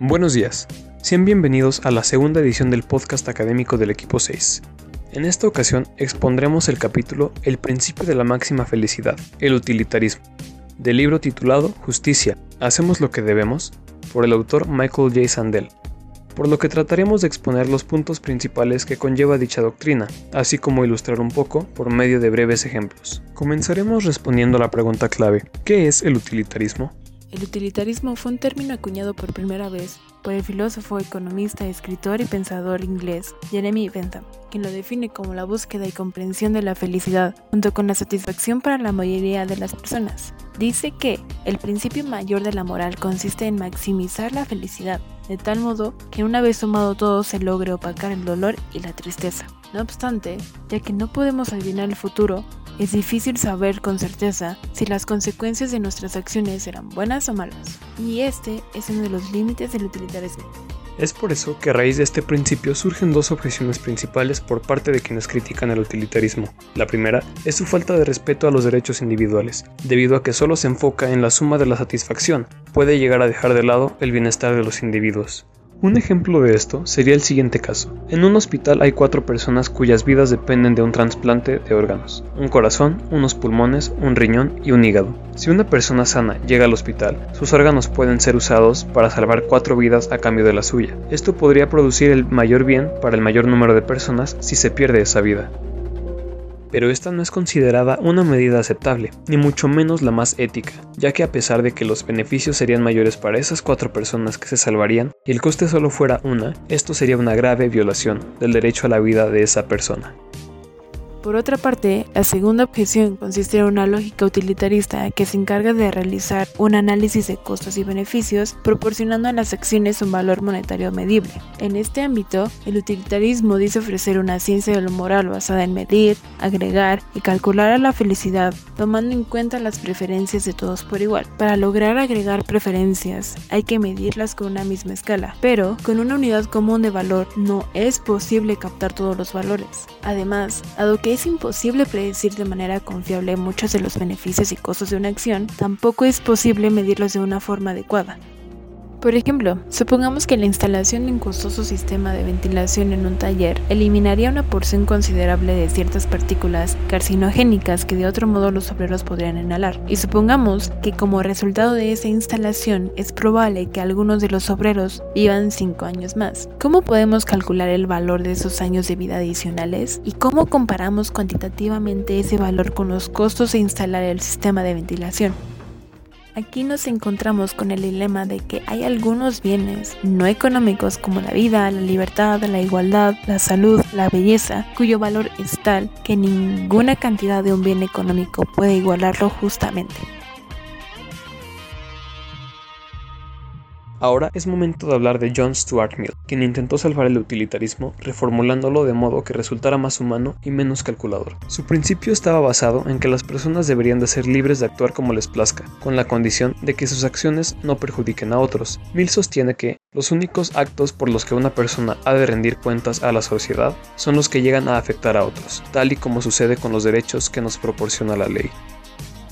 Buenos días, sean bienvenidos a la segunda edición del podcast académico del equipo 6. En esta ocasión expondremos el capítulo El principio de la máxima felicidad, el utilitarismo, del libro titulado Justicia, ¿hacemos lo que debemos? por el autor Michael J. Sandel, por lo que trataremos de exponer los puntos principales que conlleva dicha doctrina, así como ilustrar un poco por medio de breves ejemplos. Comenzaremos respondiendo a la pregunta clave, ¿qué es el utilitarismo? El utilitarismo fue un término acuñado por primera vez por el filósofo, economista, escritor y pensador inglés Jeremy Bentham, quien lo define como la búsqueda y comprensión de la felicidad, junto con la satisfacción para la mayoría de las personas. Dice que el principio mayor de la moral consiste en maximizar la felicidad, de tal modo que una vez sumado todo se logre opacar el dolor y la tristeza. No obstante, ya que no podemos adivinar el futuro, es difícil saber con certeza si las consecuencias de nuestras acciones serán buenas o malas. Y este es uno de los límites del utilitarismo. Es por eso que a raíz de este principio surgen dos objeciones principales por parte de quienes critican el utilitarismo. La primera es su falta de respeto a los derechos individuales, debido a que solo se enfoca en la suma de la satisfacción, puede llegar a dejar de lado el bienestar de los individuos. Un ejemplo de esto sería el siguiente caso. En un hospital hay cuatro personas cuyas vidas dependen de un trasplante de órganos, un corazón, unos pulmones, un riñón y un hígado. Si una persona sana llega al hospital, sus órganos pueden ser usados para salvar cuatro vidas a cambio de la suya. Esto podría producir el mayor bien para el mayor número de personas si se pierde esa vida pero esta no es considerada una medida aceptable, ni mucho menos la más ética, ya que a pesar de que los beneficios serían mayores para esas cuatro personas que se salvarían y el coste solo fuera una, esto sería una grave violación del derecho a la vida de esa persona. Por otra parte, la segunda objeción consiste en una lógica utilitarista que se encarga de realizar un análisis de costos y beneficios, proporcionando a las acciones un valor monetario medible. En este ámbito, el utilitarismo dice ofrecer una ciencia de lo moral basada en medir, agregar y calcular a la felicidad, tomando en cuenta las preferencias de todos por igual. Para lograr agregar preferencias, hay que medirlas con una misma escala, pero con una unidad común de valor no es posible captar todos los valores. Además, dado que es imposible predecir de manera confiable muchos de los beneficios y costos de una acción, tampoco es posible medirlos de una forma adecuada. Por ejemplo, supongamos que la instalación de un costoso sistema de ventilación en un taller eliminaría una porción considerable de ciertas partículas carcinogénicas que de otro modo los obreros podrían inhalar. Y supongamos que como resultado de esa instalación es probable que algunos de los obreros vivan 5 años más. ¿Cómo podemos calcular el valor de esos años de vida adicionales? ¿Y cómo comparamos cuantitativamente ese valor con los costos de instalar el sistema de ventilación? Aquí nos encontramos con el dilema de que hay algunos bienes no económicos como la vida, la libertad, la igualdad, la salud, la belleza, cuyo valor es tal que ninguna cantidad de un bien económico puede igualarlo justamente. Ahora es momento de hablar de John Stuart Mill, quien intentó salvar el utilitarismo reformulándolo de modo que resultara más humano y menos calculador. Su principio estaba basado en que las personas deberían de ser libres de actuar como les plazca, con la condición de que sus acciones no perjudiquen a otros. Mill sostiene que los únicos actos por los que una persona ha de rendir cuentas a la sociedad son los que llegan a afectar a otros, tal y como sucede con los derechos que nos proporciona la ley.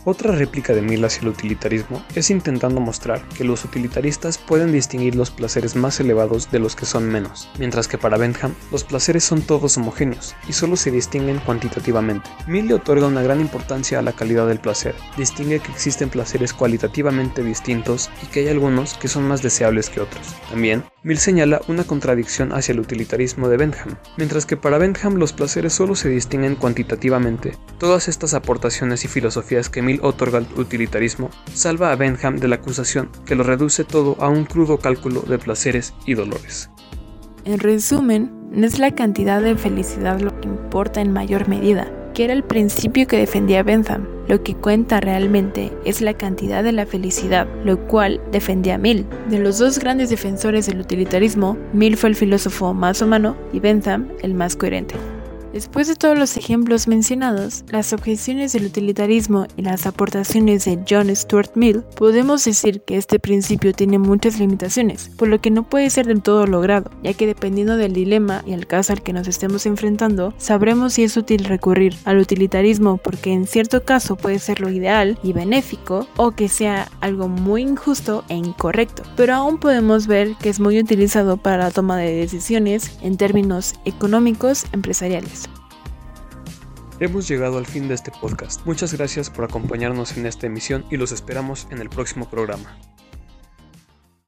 Otra réplica de Mill hacia el utilitarismo es intentando mostrar que los utilitaristas pueden distinguir los placeres más elevados de los que son menos, mientras que para Bentham los placeres son todos homogéneos y solo se distinguen cuantitativamente. Mill le otorga una gran importancia a la calidad del placer, distingue que existen placeres cualitativamente distintos y que hay algunos que son más deseables que otros. También, Mill señala una contradicción hacia el utilitarismo de Bentham, mientras que para Bentham los placeres solo se distinguen cuantitativamente. Todas estas aportaciones y filosofías que Mill otorga el utilitarismo, salva a Benham de la acusación que lo reduce todo a un crudo cálculo de placeres y dolores. En resumen, no es la cantidad de felicidad lo que importa en mayor medida, que era el principio que defendía Bentham. Lo que cuenta realmente es la cantidad de la felicidad, lo cual defendía Mill. De los dos grandes defensores del utilitarismo, Mill fue el filósofo más humano y Bentham el más coherente. Después de todos los ejemplos mencionados, las objeciones del utilitarismo y las aportaciones de John Stuart Mill, podemos decir que este principio tiene muchas limitaciones, por lo que no puede ser del todo logrado, ya que dependiendo del dilema y el caso al que nos estemos enfrentando, sabremos si es útil recurrir al utilitarismo porque en cierto caso puede ser lo ideal y benéfico, o que sea algo muy injusto e incorrecto, pero aún podemos ver que es muy utilizado para la toma de decisiones en términos económicos empresariales. Hemos llegado al fin de este podcast. Muchas gracias por acompañarnos en esta emisión y los esperamos en el próximo programa.